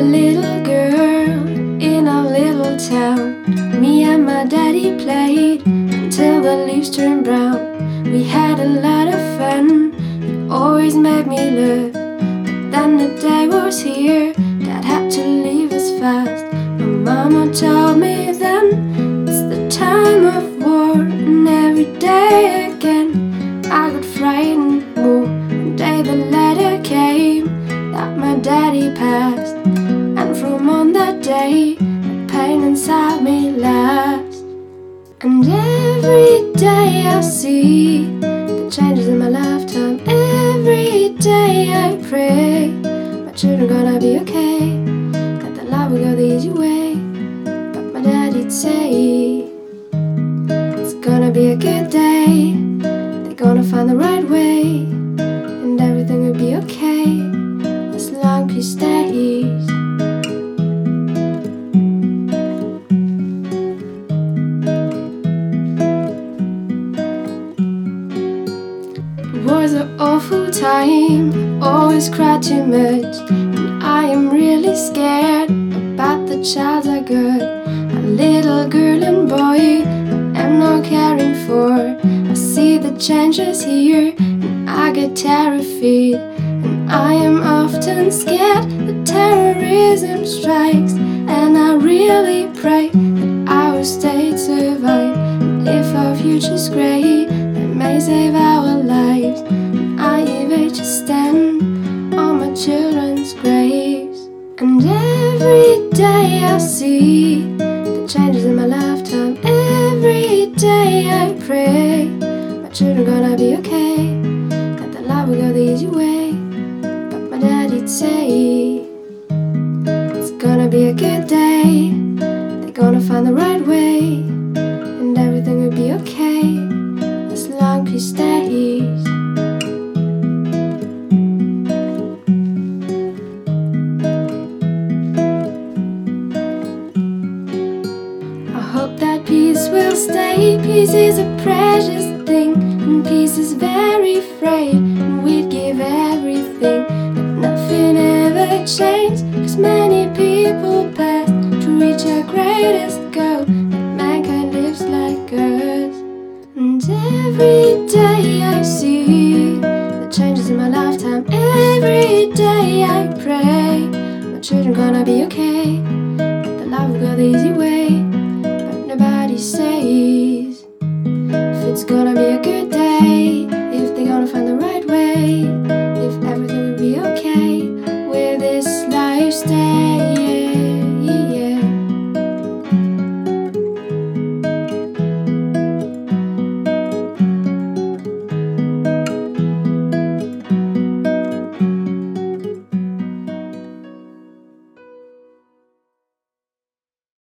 a little girl in a little town. Me and my daddy played until the leaves turned brown. We had a lot of fun, it always made me laugh. But then the day was here, Dad had to leave us fast. My mama told me then it's the time of war, and every day again I got frightened more. One day the letter came that my daddy passed day the pain inside me lasts. And every day I see the changes in my lifetime. Every day I pray my children gonna It was an awful time, always cried too much. And I am really scared about the child I got. A little girl and boy, I am not caring for. I see the changes here, and I get terrified. And I am often scared that terrorism strikes. And I really pray that our state survive. And if our future's great, that may save just stand on my children's graves. And every day I see the changes in my lifetime. Every day I pray my children gonna be okay. That the life will go the easy way. But my daddy'd say it's gonna be a good day. They're gonna find the right way, Peace is a precious thing, and peace is very frail. And we'd give everything, but nothing ever changed. Cause many people passed to reach our greatest goal. That mankind lives like us. And every day I see the changes in my lifetime. Every day I pray my children gonna be stay